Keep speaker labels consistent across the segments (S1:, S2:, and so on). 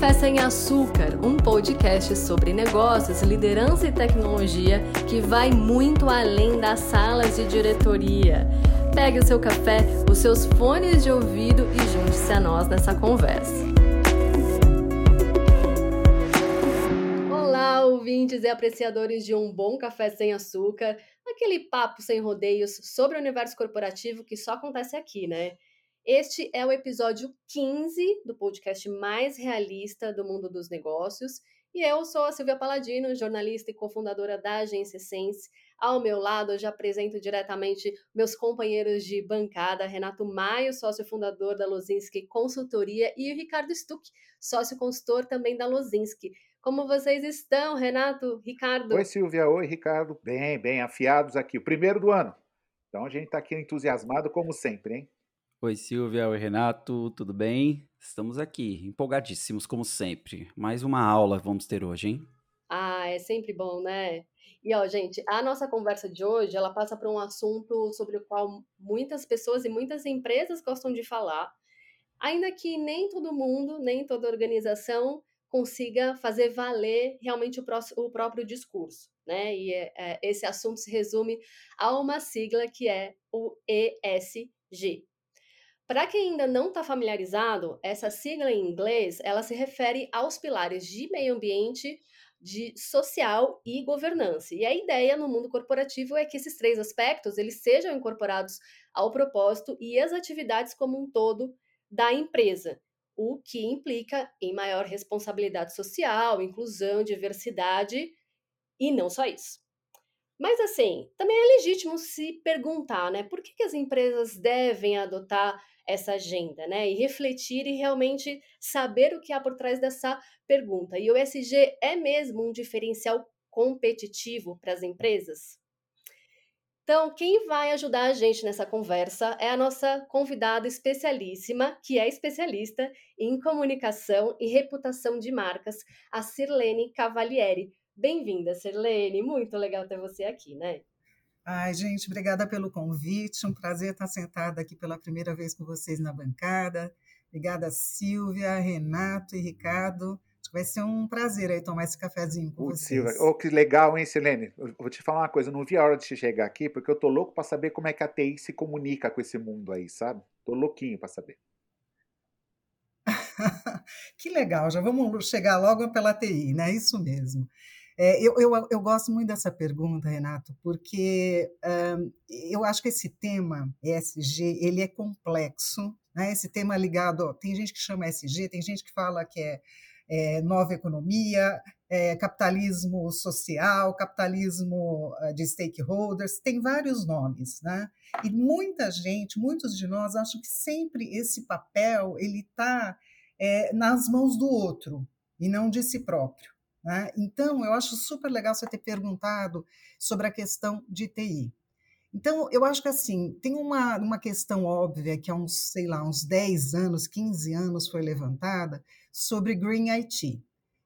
S1: Café Sem Açúcar, um podcast sobre negócios, liderança e tecnologia que vai muito além das salas de diretoria. Pegue o seu café, os seus fones de ouvido e junte-se a nós nessa conversa. Olá, ouvintes e apreciadores de um bom café sem açúcar, aquele papo sem rodeios sobre o universo corporativo que só acontece aqui, né? Este é o episódio 15 do podcast mais realista do mundo dos negócios. E eu sou a Silvia Paladino, jornalista e cofundadora da agência Sense. Ao meu lado, eu já apresento diretamente meus companheiros de bancada, Renato Maio, sócio fundador da Lozinski Consultoria, e o Ricardo Stuck, sócio consultor também da Lozinski. Como vocês estão, Renato, Ricardo?
S2: Oi, Silvia. Oi, Ricardo. Bem, bem, afiados aqui. O primeiro do ano. Então a gente está aqui entusiasmado como sempre, hein?
S3: Oi, Silvia. Oi, Renato. Tudo bem? Estamos aqui, empolgadíssimos, como sempre. Mais uma aula vamos ter hoje, hein?
S1: Ah, é sempre bom, né? E ó, gente, a nossa conversa de hoje, ela passa por um assunto sobre o qual muitas pessoas e muitas empresas gostam de falar, ainda que nem todo mundo, nem toda organização consiga fazer valer realmente o, o próprio discurso, né? E é, é, esse assunto se resume a uma sigla que é o ESG, para quem ainda não está familiarizado, essa sigla em inglês ela se refere aos pilares de meio ambiente, de social e governança. E a ideia no mundo corporativo é que esses três aspectos eles sejam incorporados ao propósito e às atividades como um todo da empresa, o que implica em maior responsabilidade social, inclusão, diversidade e não só isso. Mas assim, também é legítimo se perguntar, né, por que, que as empresas devem adotar essa agenda, né? E refletir e realmente saber o que há por trás dessa pergunta. E o ESG é mesmo um diferencial competitivo para as empresas? Então, quem vai ajudar a gente nessa conversa é a nossa convidada especialíssima, que é especialista em comunicação e reputação de marcas, a Sirlene Cavalieri. Bem-vinda, Sirlene. Muito legal ter você aqui, né?
S4: Ai, gente, obrigada pelo convite. Um prazer estar sentada aqui pela primeira vez com vocês na bancada. Obrigada, Silvia, Renato e Ricardo. Vai ser um prazer aí tomar esse cafezinho com Putz, vocês. Silvia,
S2: oh, que legal, hein, Silene? Eu vou te falar uma coisa, eu não vi a hora de chegar aqui, porque eu tô louco para saber como é que a TI se comunica com esse mundo aí, sabe? Tô louquinho para saber.
S4: que legal, já vamos chegar logo pela TI, né? Isso mesmo. É, eu, eu, eu, gosto muito dessa pergunta, Renato, porque um, eu acho que esse tema ESG ele é complexo. Né? Esse tema ligado, ó, tem gente que chama ESG, tem gente que fala que é, é nova economia, é, capitalismo social, capitalismo de stakeholders, tem vários nomes, né? E muita gente, muitos de nós acham que sempre esse papel ele está é, nas mãos do outro e não de si próprio. Né? Então, eu acho super legal você ter perguntado sobre a questão de TI. Então, eu acho que assim, tem uma, uma questão óbvia que há uns, sei lá, uns 10 anos, 15 anos foi levantada sobre Green IT.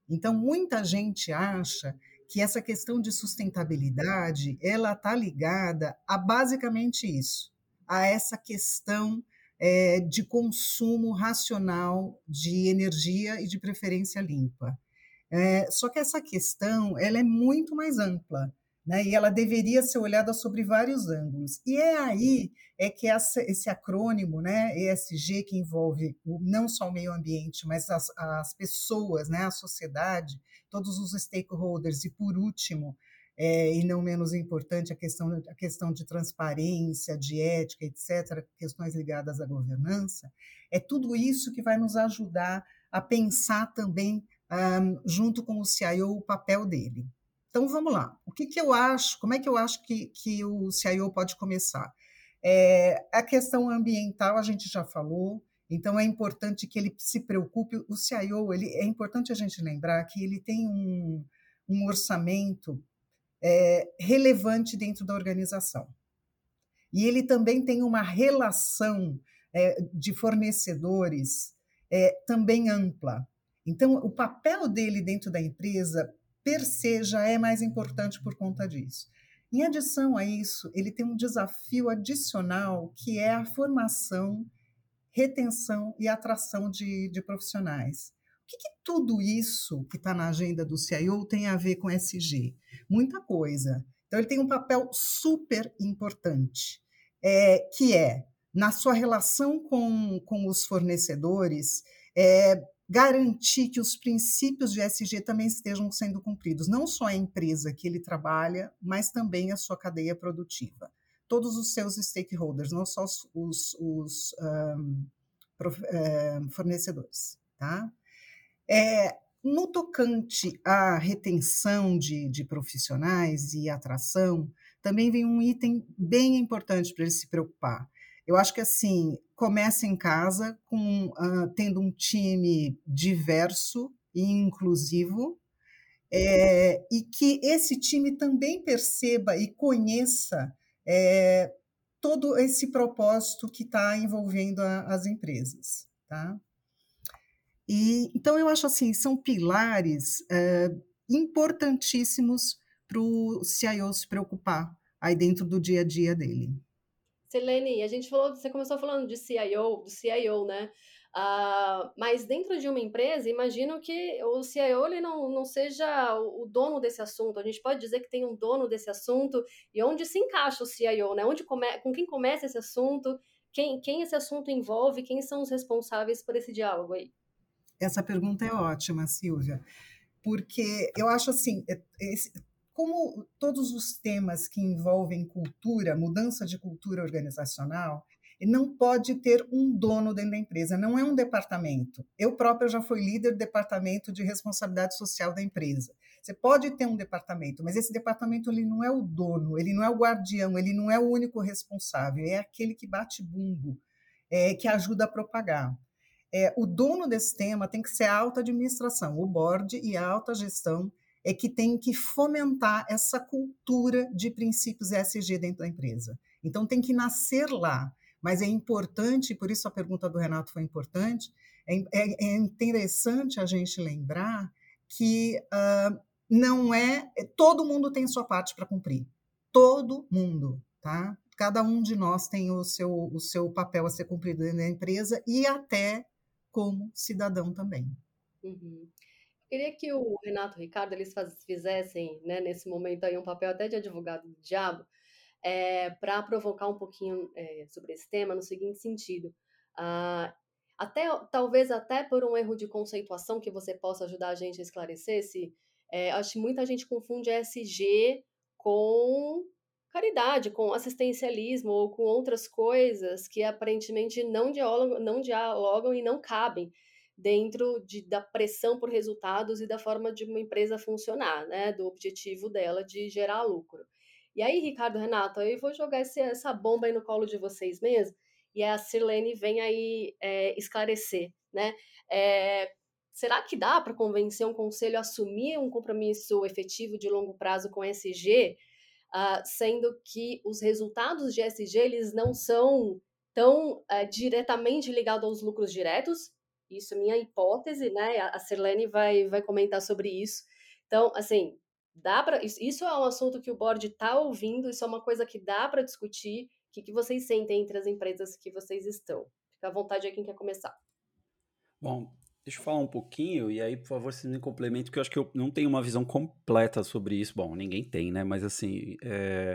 S4: Então, muita gente acha que essa questão de sustentabilidade, ela está ligada a basicamente isso, a essa questão é, de consumo racional de energia e de preferência limpa. É, só que essa questão ela é muito mais ampla. Né, e ela deveria ser olhada sobre vários ângulos. E é aí é que essa, esse acrônimo, né, ESG, que envolve não só o meio ambiente, mas as, as pessoas, né, a sociedade, todos os stakeholders, e por último, é, e não menos importante, a questão, a questão de transparência, de ética, etc., questões ligadas à governança, é tudo isso que vai nos ajudar a pensar também um, junto com o CIO, o papel dele. Então vamos lá. O que, que eu acho? Como é que eu acho que, que o CIO pode começar? É, a questão ambiental a gente já falou. Então é importante que ele se preocupe. O CIO, ele é importante a gente lembrar que ele tem um, um orçamento é, relevante dentro da organização. E ele também tem uma relação é, de fornecedores é, também ampla. Então, o papel dele dentro da empresa, per se, já é mais importante por conta disso. Em adição a isso, ele tem um desafio adicional que é a formação, retenção e atração de, de profissionais. O que, que tudo isso que está na agenda do CIO tem a ver com SG? Muita coisa. Então, ele tem um papel super importante, é, que é, na sua relação com, com os fornecedores, é, garantir que os princípios de SG também estejam sendo cumpridos, não só a empresa que ele trabalha, mas também a sua cadeia produtiva. Todos os seus stakeholders, não só os, os, os um, um, fornecedores. Tá? É, no tocante à retenção de, de profissionais e atração, também vem um item bem importante para ele se preocupar. Eu acho que assim começa em casa com uh, tendo um time diverso e inclusivo é, e que esse time também perceba e conheça é, todo esse propósito que está envolvendo a, as empresas, tá? E então eu acho assim são pilares é, importantíssimos para o CIO se preocupar aí dentro do dia a dia dele.
S1: Selene, a gente falou, você começou falando de CIO, do CIO, né? Uh, mas dentro de uma empresa, imagino que o CIO ele não, não seja o dono desse assunto. A gente pode dizer que tem um dono desse assunto e onde se encaixa o CIO, né? Onde come, com quem começa esse assunto, quem, quem esse assunto envolve, quem são os responsáveis por esse diálogo aí?
S4: Essa pergunta é ótima, Silvia, porque eu acho assim, é, esse, como todos os temas que envolvem cultura, mudança de cultura organizacional, não pode ter um dono dentro da empresa, não é um departamento. Eu própria já fui líder do departamento de responsabilidade social da empresa. Você pode ter um departamento, mas esse departamento ele não é o dono, ele não é o guardião, ele não é o único responsável, é aquele que bate bumbo, é, que ajuda a propagar. É, o dono desse tema tem que ser a alta administração, o board e a alta gestão é que tem que fomentar essa cultura de princípios ESG dentro da empresa. Então tem que nascer lá. Mas é importante, por isso a pergunta do Renato foi importante, é, é, é interessante a gente lembrar que uh, não é. Todo mundo tem sua parte para cumprir. Todo mundo, tá? Cada um de nós tem o seu, o seu papel a ser cumprido dentro da empresa e até como cidadão também.
S1: Uhum queria que o Renato e o Ricardo eles fizessem, né, nesse momento aí, um papel até de advogado do diabo, é, para provocar um pouquinho é, sobre esse tema no seguinte sentido. Ah, até, talvez até por um erro de conceituação que você possa ajudar a gente a esclarecer, se é, acho que muita gente confunde SG com caridade, com assistencialismo ou com outras coisas que aparentemente não dialogam, não dialogam e não cabem dentro de, da pressão por resultados e da forma de uma empresa funcionar, né? Do objetivo dela de gerar lucro. E aí, Ricardo, Renato, eu vou jogar esse, essa bomba aí no colo de vocês mesmo, e a Sirlene vem aí é, esclarecer, né? É, será que dá para convencer um conselho a assumir um compromisso efetivo de longo prazo com SG, uh, ah, sendo que os resultados de SG eles não são tão uh, diretamente ligados aos lucros diretos, isso é minha hipótese, né? A Sirlene vai, vai comentar sobre isso. Então, assim, dá para isso é um assunto que o board está ouvindo, isso é uma coisa que dá para discutir. O que, que vocês sentem entre as empresas que vocês estão? Fica à vontade aí quem quer começar.
S3: Bom, deixa eu falar um pouquinho e aí, por favor, vocês me complementem, porque eu acho que eu não tenho uma visão completa sobre isso. Bom, ninguém tem, né? Mas assim, é...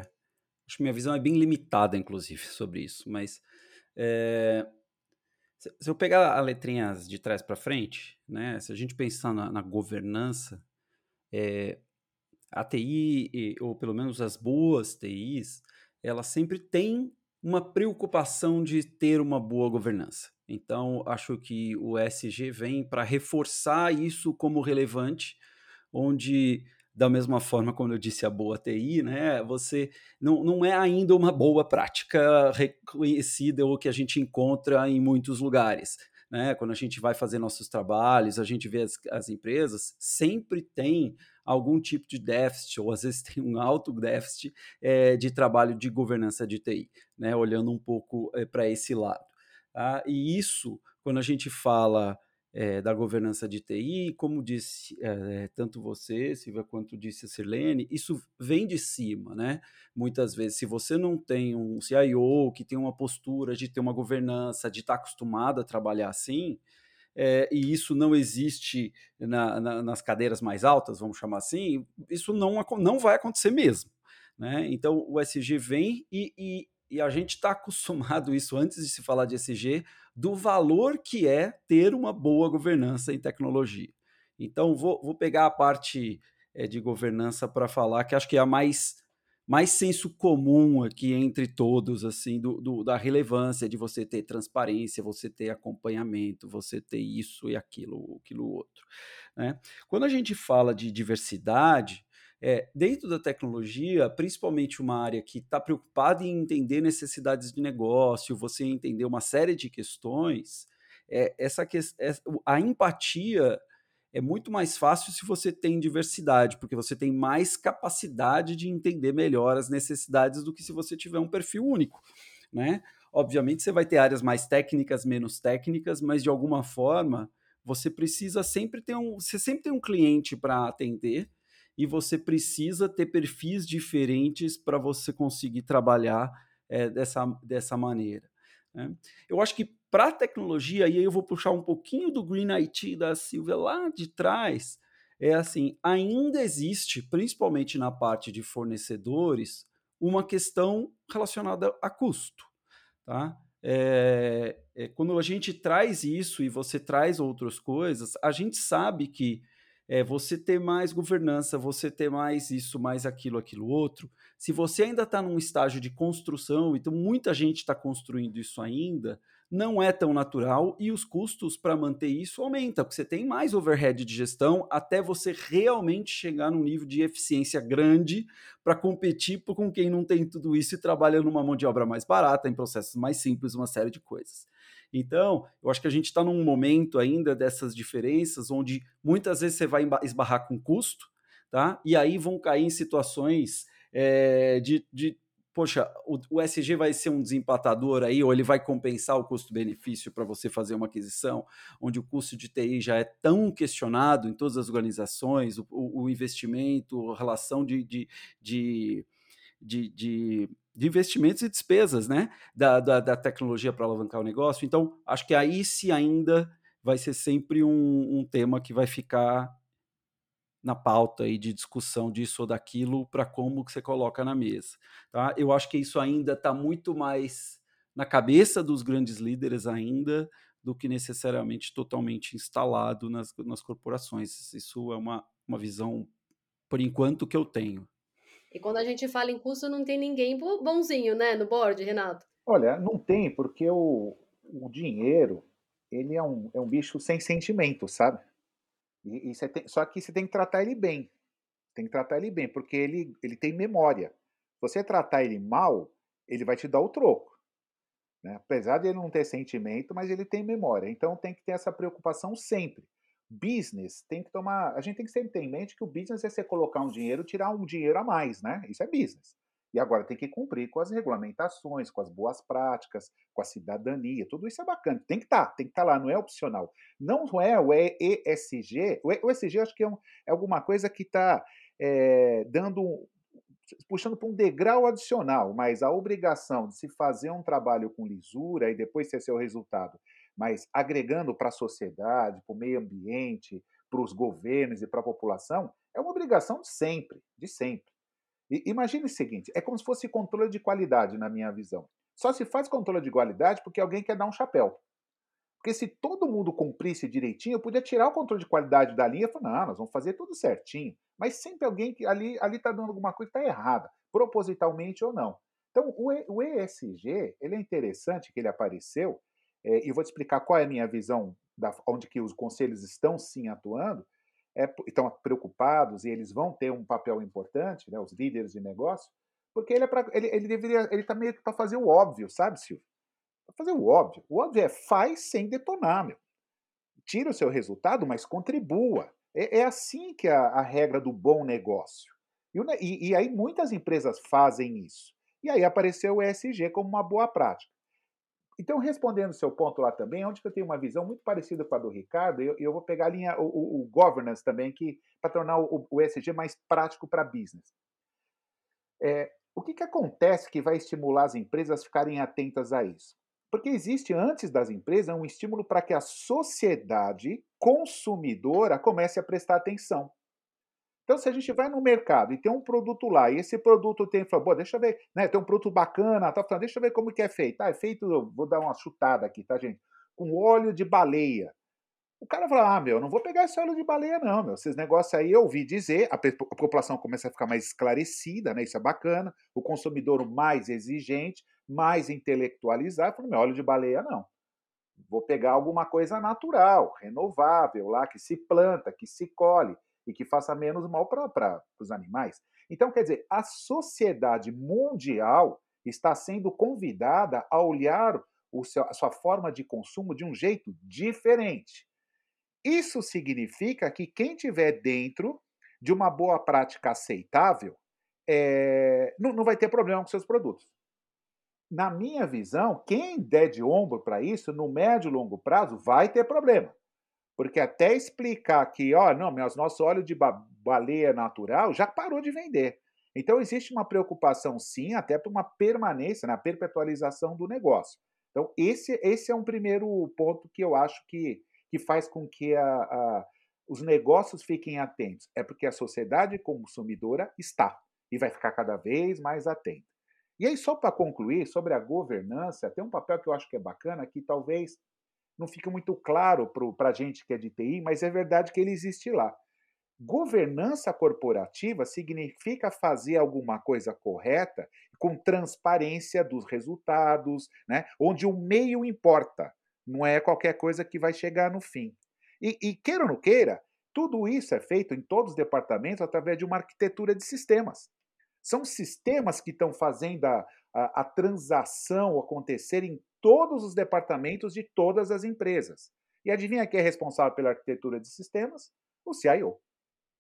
S3: acho que minha visão é bem limitada, inclusive, sobre isso. Mas é... Se eu pegar a letrinhas de trás para frente, né, se a gente pensar na, na governança, é, a TI, ou pelo menos as boas TIs, ela sempre tem uma preocupação de ter uma boa governança. Então, acho que o ESG vem para reforçar isso como relevante, onde da mesma forma como eu disse a boa TI, né, você não, não é ainda uma boa prática reconhecida ou que a gente encontra em muitos lugares. Né? Quando a gente vai fazer nossos trabalhos, a gente vê as, as empresas, sempre tem algum tipo de déficit, ou às vezes tem um alto déficit é, de trabalho de governança de TI, né? olhando um pouco é, para esse lado. Tá? E isso, quando a gente fala é, da governança de TI, como disse é, tanto você, Silvia, quanto disse a Sirlene, isso vem de cima, né? Muitas vezes, se você não tem um CIO que tem uma postura de ter uma governança, de estar acostumado a trabalhar assim, é, e isso não existe na, na, nas cadeiras mais altas, vamos chamar assim, isso não, não vai acontecer mesmo. Né? Então o SG vem e, e, e a gente está acostumado isso antes de se falar de SG, do valor que é ter uma boa governança em tecnologia. Então vou, vou pegar a parte é, de governança para falar, que acho que é a mais mais senso comum aqui entre todos, assim, do, do, da relevância de você ter transparência, você ter acompanhamento, você ter isso e aquilo, aquilo outro. Né? Quando a gente fala de diversidade, é, dentro da tecnologia, principalmente uma área que está preocupada em entender necessidades de negócio, você entender uma série de questões, é, essa que, é, a empatia é muito mais fácil se você tem diversidade, porque você tem mais capacidade de entender melhor as necessidades do que se você tiver um perfil único, né? Obviamente você vai ter áreas mais técnicas, menos técnicas, mas de alguma forma você precisa sempre ter um, você sempre tem um cliente para atender e você precisa ter perfis diferentes para você conseguir trabalhar é, dessa, dessa maneira. Né? Eu acho que para a tecnologia, e aí eu vou puxar um pouquinho do Green IT da Silvia lá de trás, é assim, ainda existe, principalmente na parte de fornecedores, uma questão relacionada a custo. Tá? É, é, quando a gente traz isso e você traz outras coisas, a gente sabe que é, você ter mais governança, você ter mais isso, mais aquilo, aquilo outro. Se você ainda está num estágio de construção, então muita gente está construindo isso ainda, não é tão natural e os custos para manter isso aumentam, porque você tem mais overhead de gestão até você realmente chegar num nível de eficiência grande para competir com quem não tem tudo isso e trabalha numa mão de obra mais barata, em processos mais simples, uma série de coisas. Então, eu acho que a gente está num momento ainda dessas diferenças, onde muitas vezes você vai esbarrar com custo, tá? E aí vão cair em situações é, de, de poxa, o, o SG vai ser um desempatador aí, ou ele vai compensar o custo-benefício para você fazer uma aquisição, onde o custo de TI já é tão questionado em todas as organizações, o, o investimento, a relação de, de, de, de, de de investimentos e despesas né, da, da, da tecnologia para alavancar o negócio. Então, acho que aí se ainda vai ser sempre um, um tema que vai ficar na pauta aí de discussão disso ou daquilo para como que você coloca na mesa. Tá? Eu acho que isso ainda está muito mais na cabeça dos grandes líderes ainda do que necessariamente totalmente instalado nas, nas corporações. Isso é uma, uma visão, por enquanto, que eu tenho.
S1: E quando a gente fala em custo, não tem ninguém bonzinho, né, no board, Renato?
S2: Olha, não tem, porque o, o dinheiro, ele é um, é um bicho sem sentimento, sabe? E, e tem, só que você tem que tratar ele bem. Tem que tratar ele bem, porque ele, ele tem memória. Se você tratar ele mal, ele vai te dar o troco. Né? Apesar de ele não ter sentimento, mas ele tem memória. Então tem que ter essa preocupação sempre. Business tem que tomar. A gente tem que sempre ter em mente que o business é você colocar um dinheiro, tirar um dinheiro a mais, né? Isso é business. E agora tem que cumprir com as regulamentações, com as boas práticas, com a cidadania. Tudo isso é bacana. Tem que estar, tá, tem que estar tá lá, não é opcional. Não é o ESG. O ESG acho que é, um, é alguma coisa que está é, dando puxando para um degrau adicional, mas a obrigação de se fazer um trabalho com lisura e depois ter seu resultado, mas agregando para a sociedade, para o meio ambiente, para os governos e para a população, é uma obrigação de sempre, de sempre. E, imagine o seguinte: é como se fosse controle de qualidade, na minha visão. Só se faz controle de qualidade porque alguém quer dar um chapéu. Porque se todo mundo cumprisse direitinho, eu podia tirar o controle de qualidade da linha e falar, não, nós vamos fazer tudo certinho. Mas sempre alguém que ali está dando alguma coisa que está errada, propositalmente ou não. Então, o, ESG, ele é interessante que ele apareceu, é, e vou te explicar qual é a minha visão, da, onde que os conselhos estão sim atuando, é, estão preocupados e eles vão ter um papel importante, né, os líderes de negócio, porque ele é para ele, ele deveria ele está meio que para fazer o óbvio, sabe, Silvio? Para fazer o óbvio. O óbvio é faz sem detonar, meu. Tira o seu resultado, mas contribua. É, é assim que a, a, regra do bom negócio. E, e, e aí muitas empresas fazem isso. E aí apareceu o ESG como uma boa prática. Então, respondendo o seu ponto lá também, onde eu tenho uma visão muito parecida com a do Ricardo, eu, eu vou pegar a linha, o, o, o governance também, que para tornar o, o ESG mais prático para business. É, o que, que acontece que vai estimular as empresas a ficarem atentas a isso? Porque existe, antes das empresas, um estímulo para que a sociedade consumidora comece a prestar atenção. Então, se a gente vai no mercado e tem um produto lá, e esse produto tem, fala, deixa eu ver, né, tem um produto bacana, tá falando, deixa eu ver como que é feito. Ah, é feito, vou dar uma chutada aqui, tá, gente? Com óleo de baleia. O cara fala, ah, meu, não vou pegar esse óleo de baleia, não, meu. Esses negócios aí eu ouvi dizer, a, a população começa a ficar mais esclarecida, né? Isso é bacana. O consumidor mais exigente, mais intelectualizado, fala, meu, óleo de baleia não. Vou pegar alguma coisa natural, renovável, lá, que se planta, que se colhe e que faça menos mal para os animais. Então, quer dizer, a sociedade mundial está sendo convidada a olhar seu, a sua forma de consumo de um jeito diferente. Isso significa que quem tiver dentro de uma boa prática aceitável é, não, não vai ter problema com seus produtos. Na minha visão, quem der de ombro para isso, no médio e longo prazo, vai ter problema. Porque até explicar que, ó, não, meus nosso óleo de baleia natural já parou de vender. Então existe uma preocupação sim, até para uma permanência, na perpetualização do negócio. Então esse, esse é um primeiro ponto que eu acho que, que faz com que a, a, os negócios fiquem atentos. É porque a sociedade consumidora está e vai ficar cada vez mais atenta. E aí, só para concluir, sobre a governança, tem um papel que eu acho que é bacana, que talvez não fica muito claro para a gente que é de TI, mas é verdade que ele existe lá. Governança corporativa significa fazer alguma coisa correta com transparência dos resultados, né? onde o meio importa, não é qualquer coisa que vai chegar no fim. E, e queira ou não queira, tudo isso é feito em todos os departamentos através de uma arquitetura de sistemas. São sistemas que estão fazendo a, a, a transação acontecer em todos os departamentos de todas as empresas. E adivinha quem é responsável pela arquitetura de sistemas? O CIO.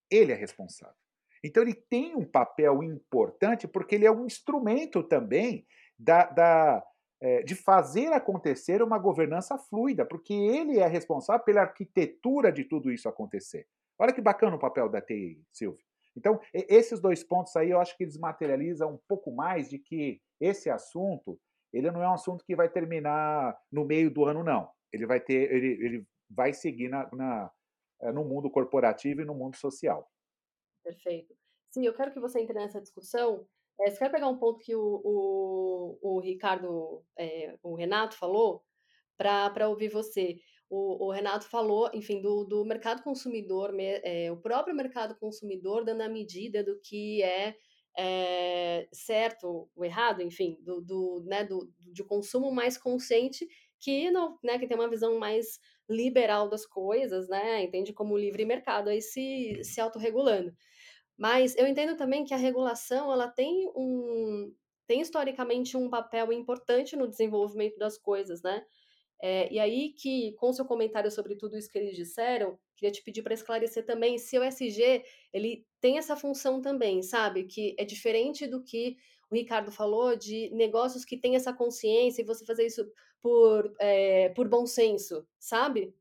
S2: Ele é responsável. Então ele tem um papel importante porque ele é um instrumento também da, da é, de fazer acontecer uma governança fluida, porque ele é responsável pela arquitetura de tudo isso acontecer. Olha que bacana o papel da TI, Silvio. Então, esses dois pontos aí eu acho que eles materializam um pouco mais de que esse assunto ele não é um assunto que vai terminar no meio do ano, não. Ele vai ter, ele, ele vai seguir na, na, eh, no mundo corporativo e no mundo social.
S1: Perfeito. Sim, eu quero que você entre nessa discussão. É, você quer pegar um ponto que o, o, o Ricardo, é, o Renato falou, para ouvir você. O, o, Renato falou, enfim, do, do mercado consumidor, é, o próprio mercado consumidor dando a medida do que é é, certo ou errado, enfim, do, do, né, do, de consumo mais consciente que não, né, que tem uma visão mais liberal das coisas, né, entende como livre mercado aí se, se autorregulando. Mas eu entendo também que a regulação ela tem um tem historicamente um papel importante no desenvolvimento das coisas, né? É, e aí que, com seu comentário sobre tudo isso que eles disseram, queria te pedir para esclarecer também se o SG ele tem essa função também, sabe? Que é diferente do que o Ricardo falou de negócios que têm essa consciência e você fazer isso por, é, por bom senso, sabe?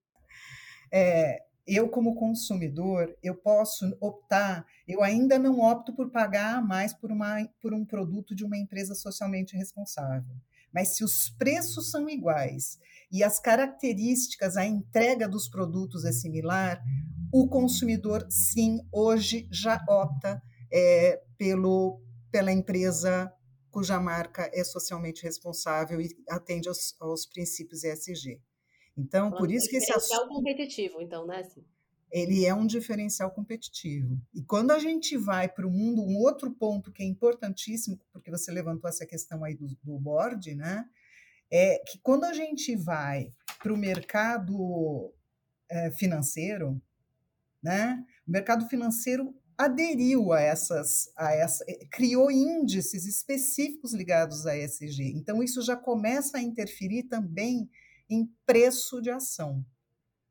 S4: É, eu como consumidor, eu posso optar, eu ainda não opto por pagar mais por, uma, por um produto de uma empresa socialmente responsável. Mas se os preços são iguais e as características, a entrega dos produtos é similar, o consumidor, sim, hoje já opta é, pelo, pela empresa cuja marca é socialmente responsável e atende aos, aos princípios ESG. Então, por isso que esse
S1: assunto... competitivo, então, né?
S4: Ele é um diferencial competitivo. E quando a gente vai para o mundo, um outro ponto que é importantíssimo, porque você levantou essa questão aí do, do board, né? É que quando a gente vai para o mercado é, financeiro, né, o mercado financeiro aderiu a essas, a essa, eh, criou índices específicos ligados a ESG. Então, isso já começa a interferir também em preço de ação.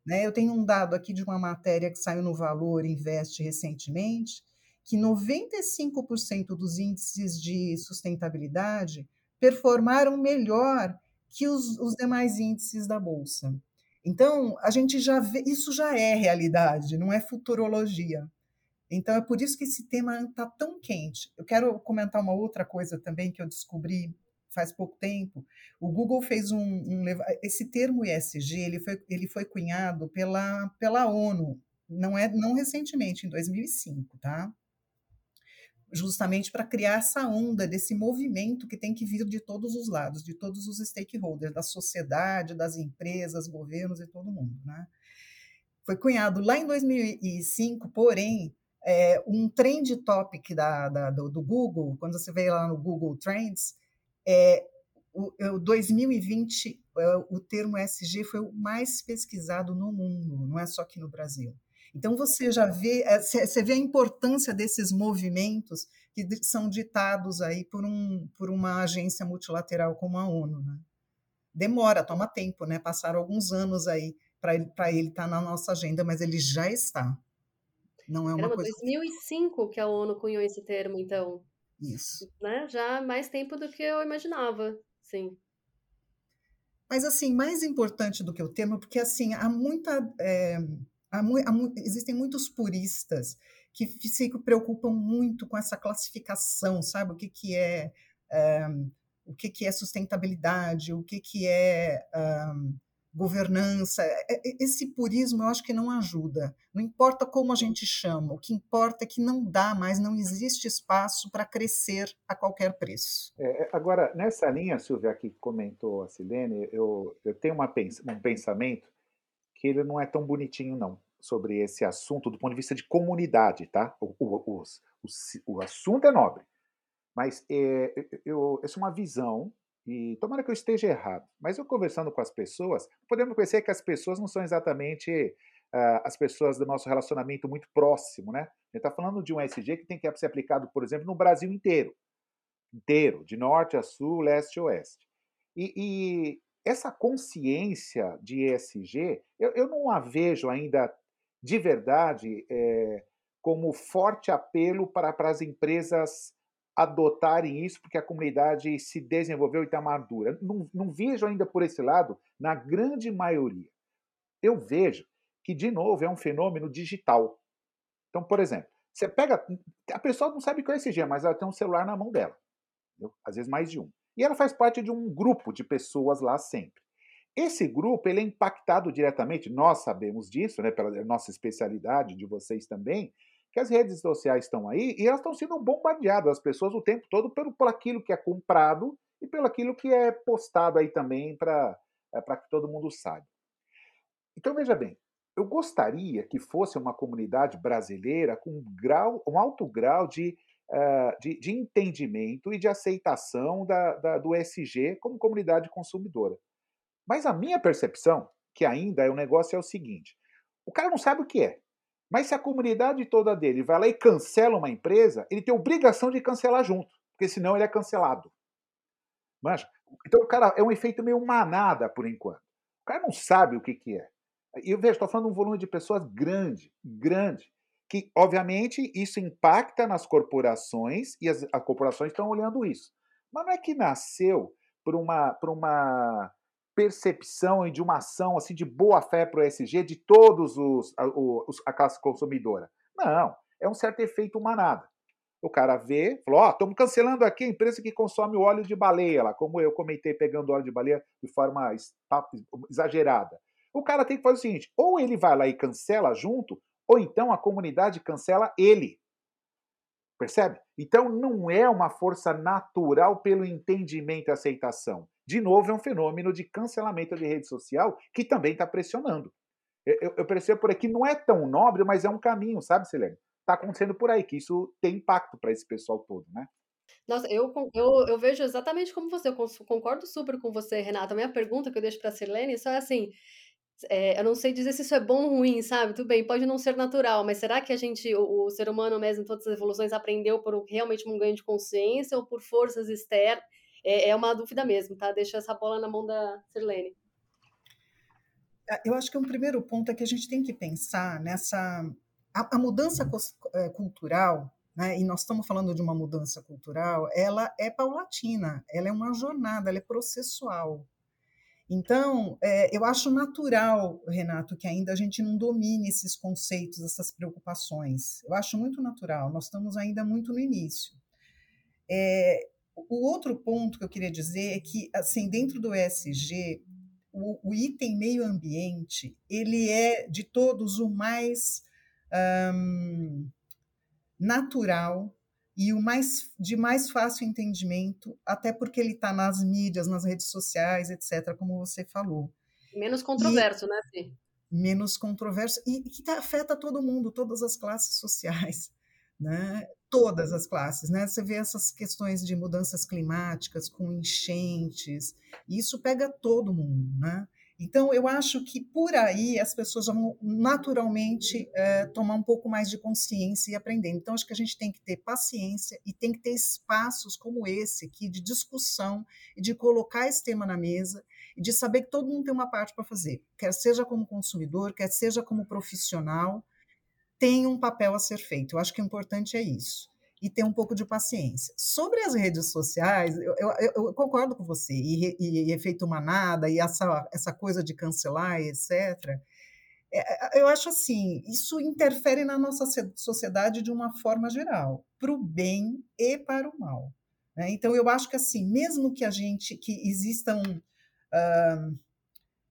S4: Né? Eu tenho um dado aqui de uma matéria que saiu no Valor Investe recentemente, que 95% dos índices de sustentabilidade performaram melhor que os, os demais índices da bolsa. Então, a gente já vê, isso já é realidade, não é futurologia. Então, é por isso que esse tema está tão quente. Eu quero comentar uma outra coisa também que eu descobri faz pouco tempo, o Google fez um, um esse termo ESG ele foi, ele foi cunhado pela, pela ONU, não é não recentemente, em 2005, tá? Justamente para criar essa onda desse movimento que tem que vir de todos os lados, de todos os stakeholders, da sociedade, das empresas, governos e todo mundo, né? Foi cunhado lá em 2005, porém, é, um trend topic da, da do, do, Google, quando você vê lá no Google Trends, é, o, o 2020, é, o termo SG foi o mais pesquisado no mundo, não é só aqui no Brasil. Então você já vê, é, você vê a importância desses movimentos que são ditados aí por, um, por uma agência multilateral como a ONU. Né? Demora, toma tempo, né? Passaram alguns anos aí para ele estar ele tá na nossa agenda, mas ele já está. Não é uma
S1: Caramba,
S4: coisa.
S1: 2005 que a ONU cunhou esse termo, então.
S4: Isso.
S1: Né? Já mais tempo do que eu imaginava, sim.
S4: Mas, assim, mais importante do que o termo, porque, assim, há muita. É, há, há, existem muitos puristas que se preocupam muito com essa classificação, sabe? O que, que é. é o que, que é sustentabilidade, o que, que é um, governança. É, é, esse purismo eu acho que não ajuda. Não importa como a gente chama, o que importa é que não dá mais, não existe espaço para crescer a qualquer preço.
S2: É, é, agora, nessa linha, Silvia, que comentou a Silene, eu, eu tenho uma, um pensamento que ele não é tão bonitinho, não, sobre esse assunto do ponto de vista de comunidade, tá? O, o, o, o assunto é nobre, mas é, eu, essa é uma visão e tomara que eu esteja errado, mas eu conversando com as pessoas, podemos perceber que as pessoas não são exatamente uh, as pessoas do nosso relacionamento muito próximo, né? A gente está falando de um SG que tem que ser aplicado, por exemplo, no Brasil inteiro. Inteiro, de norte a sul, leste a oeste. E, e essa consciência de ESG, eu, eu, não a vejo ainda de verdade é, como forte apelo para, para as empresas adotarem isso porque a comunidade se desenvolveu e está madura. Não, não vejo ainda por esse lado, na grande maioria. Eu vejo que, de novo, é um fenômeno digital. Então, por exemplo, você pega. A pessoa não sabe o que é SG, mas ela tem um celular na mão dela. Entendeu? Às vezes mais de um. E ela faz parte de um grupo de pessoas lá sempre. Esse grupo ele é impactado diretamente, nós sabemos disso, né, pela nossa especialidade, de vocês também, que as redes sociais estão aí e elas estão sendo bombardeadas, as pessoas o tempo todo pelo, por aquilo que é comprado e pelo aquilo que é postado aí também para é, que todo mundo saiba. Então veja bem, eu gostaria que fosse uma comunidade brasileira com um, grau, um alto grau de, de, de, entendimento e de aceitação da, da, do SG como comunidade consumidora. Mas a minha percepção, que ainda é o um negócio, é o seguinte: o cara não sabe o que é. Mas se a comunidade toda dele vai lá e cancela uma empresa, ele tem obrigação de cancelar junto, porque senão ele é cancelado. Mas, então, o cara é um efeito meio manada por enquanto. O cara não sabe o que, que é. E eu vejo, estou falando de um volume de pessoas grande, grande, que, obviamente, isso impacta nas corporações e as, as corporações estão olhando isso. Mas não é que nasceu por uma, por uma percepção e de uma ação assim de boa fé para o ESG de todos os a, os a, classe consumidora. Não, é um certo efeito manada. O cara vê, falou: Ó, oh, estamos cancelando aqui a empresa que consome óleo de baleia, lá, como eu comentei, pegando óleo de baleia de forma exagerada. O cara tem que fazer o seguinte: ou ele vai lá e cancela junto, ou então a comunidade cancela ele. Percebe? Então não é uma força natural pelo entendimento e aceitação. De novo, é um fenômeno de cancelamento de rede social que também está pressionando. Eu, eu, percebo por aqui, não é tão nobre, mas é um caminho, sabe, Silene? Está acontecendo por aí, que isso tem impacto para esse pessoal todo, né?
S1: Nossa, eu, eu, eu vejo exatamente como você, eu concordo super com você, Renata. A minha pergunta que eu deixo para a Silene só é assim: é, eu não sei dizer se isso é bom ou ruim, sabe? Tudo bem, pode não ser natural, mas será que a gente, o, o ser humano mesmo, em todas as evoluções, aprendeu por realmente um ganho de consciência ou por forças externas? É, é uma dúvida mesmo, tá? Deixa essa bola na mão da Sirlene.
S4: É, eu acho que um primeiro ponto é que a gente tem que pensar nessa. A, a mudança é, cultural, né, e nós estamos falando de uma mudança cultural, ela é paulatina, ela é uma jornada, ela é processual. Então, é, eu acho natural, Renato, que ainda a gente não domine esses conceitos, essas preocupações. Eu acho muito natural, nós estamos ainda muito no início. É, O outro ponto que eu queria dizer é que, assim, dentro do ESG, o, o item meio ambiente, ele é, de todos, o mais um, natural e o mais de mais fácil entendimento, até porque ele está nas mídias, nas redes sociais, etc., como você falou.
S1: Menos controverso, e, né, Fih?
S4: Menos controverso e, e que afeta todo mundo, todas as classes sociais né? todas as classes. Né? Você vê essas questões de mudanças climáticas, com enchentes, e isso pega todo mundo. Né? Então, eu acho que por aí as pessoas vão naturalmente é, tomar um pouco mais de consciência e aprender. Então, acho que a gente tem que ter paciência e tem que ter espaços como esse aqui de discussão e de colocar esse tema na mesa e de saber que todo mundo tem uma parte para fazer, quer seja como consumidor, quer seja como profissional tem um papel a ser feito. Eu acho que o importante é isso. E ter um pouco de paciência. Sobre as redes sociais, eu, eu, eu concordo com você, e, e, e, efeito manada, e essa, essa coisa de cancelar, etc. É, é, eu acho assim, isso interfere na nossa sociedade de uma forma geral, para o bem e para o mal. Né? Então, eu acho que assim, mesmo que a gente, que existam uh,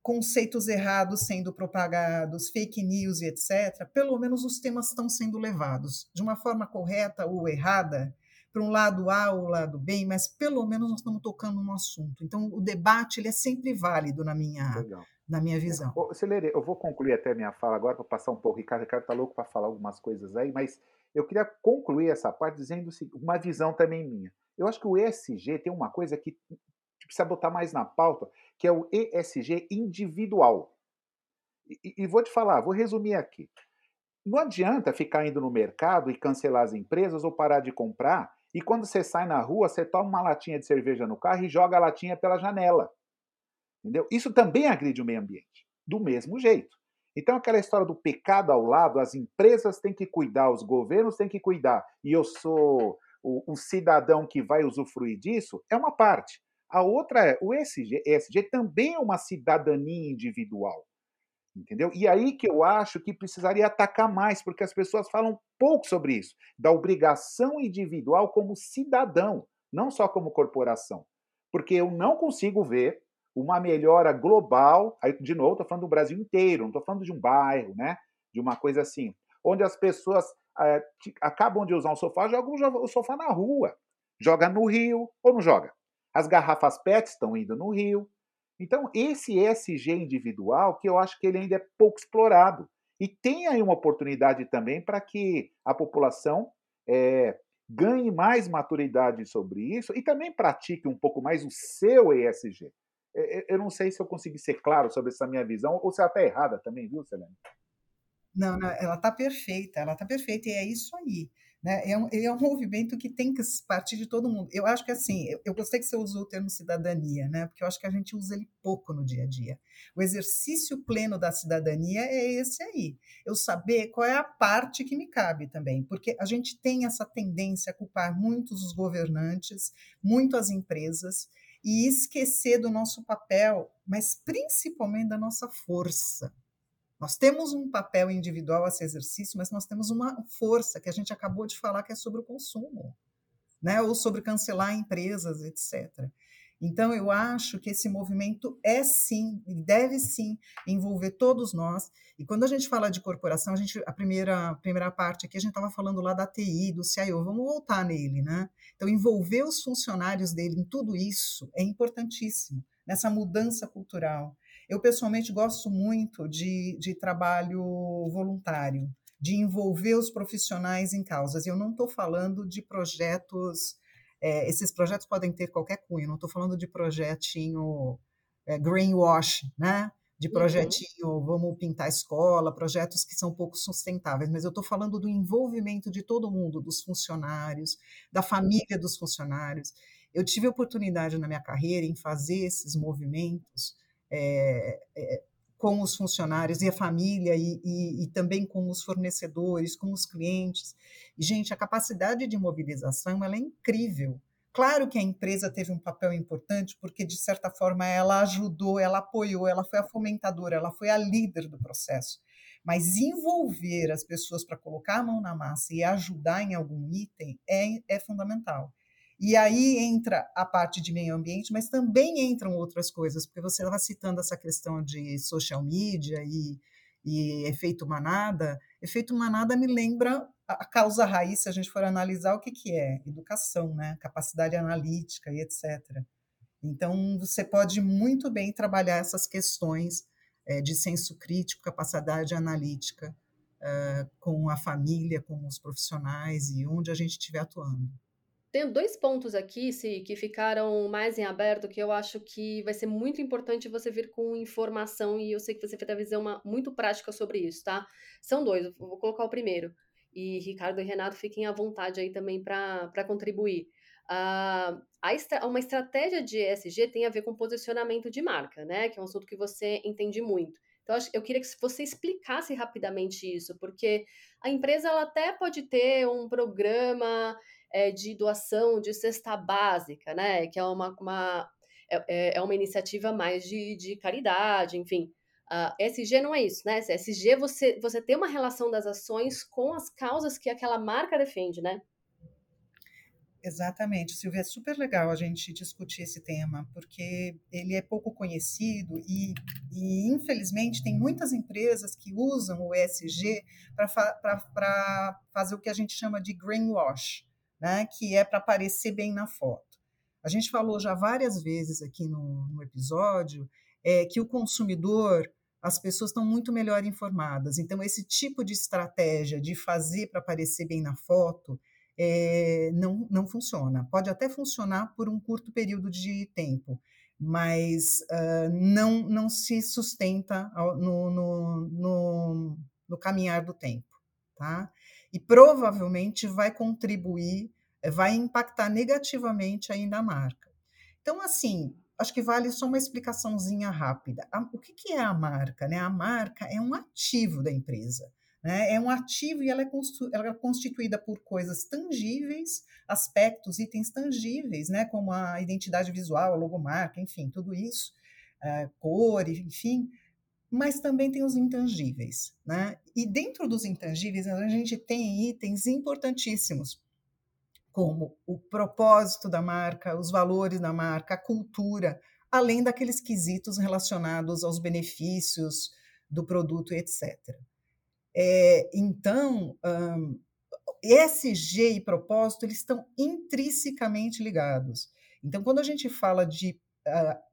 S4: conceitos errados sendo propagados, fake news e etc., pelo menos os temas estão sendo levados de uma forma correta ou errada, para um lado A ou lado B, mas pelo menos nós estamos tocando no assunto. Então, o debate ele é sempre válido na minha, na minha visão.
S2: Ô, Celere, eu vou concluir até minha fala agora para passar um pouco. O Ricardo está louco para falar algumas coisas aí, mas eu queria concluir essa parte dizendo uma visão também minha. Eu acho que o ESG tem uma coisa que precisa botar mais na pauta, que é o ESG individual. E, e vou te falar, vou resumir aqui. Não adianta ficar indo no mercado e cancelar as empresas ou parar de comprar, e quando você sai na rua, você toma uma latinha de cerveja no carro e joga a latinha pela janela. Entendeu? Isso também agride o meio ambiente, do mesmo jeito. Então, aquela história do pecado ao lado, as empresas têm que cuidar, os governos têm que cuidar, e eu sou o, o cidadão que vai usufruir disso, é uma parte. A outra é, o ESG, ESG também é uma cidadania individual. Entendeu? E aí que eu acho que precisaria atacar mais, porque as pessoas falam pouco sobre isso, da obrigação individual como cidadão, não só como corporação. Porque eu não consigo ver uma melhora global, aí de novo estou falando do Brasil inteiro, não estou falando de um bairro, né? De uma coisa assim, onde as pessoas é, acabam de usar um sofá, jogam o sofá na rua, joga no rio ou não joga. As garrafas PET estão indo no rio. Então, esse ESG individual, que eu acho que ele ainda é pouco explorado. E tem aí uma oportunidade também para que a população é, ganhe mais maturidade sobre isso e também pratique um pouco mais o seu ESG. Eu não sei se eu consegui ser claro sobre essa minha visão, ou se ela está errada também, viu, Selene?
S4: Não, não ela está perfeita, ela está perfeita, e é isso aí. Né? É, um, é um movimento que tem que partir de todo mundo. Eu acho que assim, eu, eu gostei que você usou o termo cidadania, né? porque eu acho que a gente usa ele pouco no dia a dia. O exercício pleno da cidadania é esse aí. Eu saber qual é a parte que me cabe também, porque a gente tem essa tendência a culpar muitos os governantes, muito as empresas, e esquecer do nosso papel, mas principalmente da nossa força. Nós temos um papel individual a esse exercício, mas nós temos uma força que a gente acabou de falar que é sobre o consumo, né? ou sobre cancelar empresas, etc. Então, eu acho que esse movimento é sim, deve sim envolver todos nós. E quando a gente fala de corporação, a, gente, a primeira, a primeira parte aqui, a gente estava falando lá da TI, do CIO, vamos voltar nele, né? Então, envolver os funcionários dele em tudo isso é importantíssimo, nessa mudança cultural. Eu, pessoalmente, gosto muito de, de trabalho voluntário, de envolver os profissionais em causas. Eu não estou falando de projetos, é, esses projetos podem ter qualquer cunho, não estou falando de projetinho é, greenwash, né? de uhum. projetinho, uhum. vamos pintar a escola, projetos que são pouco sustentáveis, mas eu estou falando do envolvimento de todo mundo, dos funcionários, da família dos funcionários. Eu tive oportunidade na minha carreira em fazer esses movimentos é, com os funcionários e a família e, e, e, também com os fornecedores, com os clientes. E, gente, a capacidade de mobilização ela é incrível. Claro que a empresa teve um papel importante, porque, de certa forma, ela ajudou, ela apoiou, ela foi a fomentadora, ela foi a líder do processo. Mas envolver as pessoas para colocar a mão na massa e ajudar em algum item é, é fundamental. E aí entra a parte de meio ambiente, mas também entram outras coisas, porque você estava citando essa questão de social media e, e efeito manada. Efeito manada me lembra a causa raiz, se a gente for analisar o que, que é educação, né? capacidade analítica e etc. Então, você pode muito bem trabalhar essas questões é, de senso crítico, capacidade analítica uh, com a família, com os profissionais e onde a gente estiver atuando.
S1: Tem dois pontos aqui, se que ficaram mais em aberto, que eu acho que vai ser muito importante você vir com informação, e eu sei que você vai ter visão uma, muito prática sobre isso, tá? São dois, eu vou colocar o primeiro. E Ricardo e Renato fiquem à vontade aí também para contribuir. Uh, a, uma estratégia de ESG tem a ver com posicionamento de marca, né? Que é um assunto que você entende muito. Então, eu queria que você explicasse rapidamente isso, porque a empresa ela até pode ter um programa é, de doação de cesta básica, né? Que é uma, uma, é, é, é uma iniciativa mais de, de caridade, enfim. Uh, SG não é isso, né? SG você, você tem uma relação das ações com as causas que aquela marca defende, né?
S4: Exatamente, Silvia, é super legal a gente discutir esse tema, porque ele é pouco conhecido e, e infelizmente, tem muitas empresas que usam o ESG para fa fazer o que a gente chama de greenwash, né, que é para aparecer bem na foto. A gente falou já várias vezes aqui no, no episódio é, que o consumidor, as pessoas estão muito melhor informadas, então esse tipo de estratégia de fazer para aparecer bem na foto é, não, não funciona. Pode até funcionar por um curto período de tempo, mas uh, não, não se sustenta no, no, no, no, caminhar do tempo. Tá? E provavelmente vai contribuir, eh, vai impactar negativamente ainda a marca. Então, assim, acho que vale só uma explicaçãozinha rápida. O que, é a marca? Né? A marca é um ativo da empresa. Né? É um ativo e ela é, ela é, constituída por coisas tangíveis, aspectos, itens tangíveis, né? como a identidade visual, a logomarca, enfim, tudo isso, uh, cor, enfim, mas também tem os intangíveis. Né? E dentro dos intangíveis, a gente tem itens importantíssimos, como o propósito da marca, os valores da marca, a cultura, além daqueles quesitos relacionados aos benefícios do produto, etc. É, então, um, e propósito, eles estão intrinsecamente ligados. Então, quando a gente fala de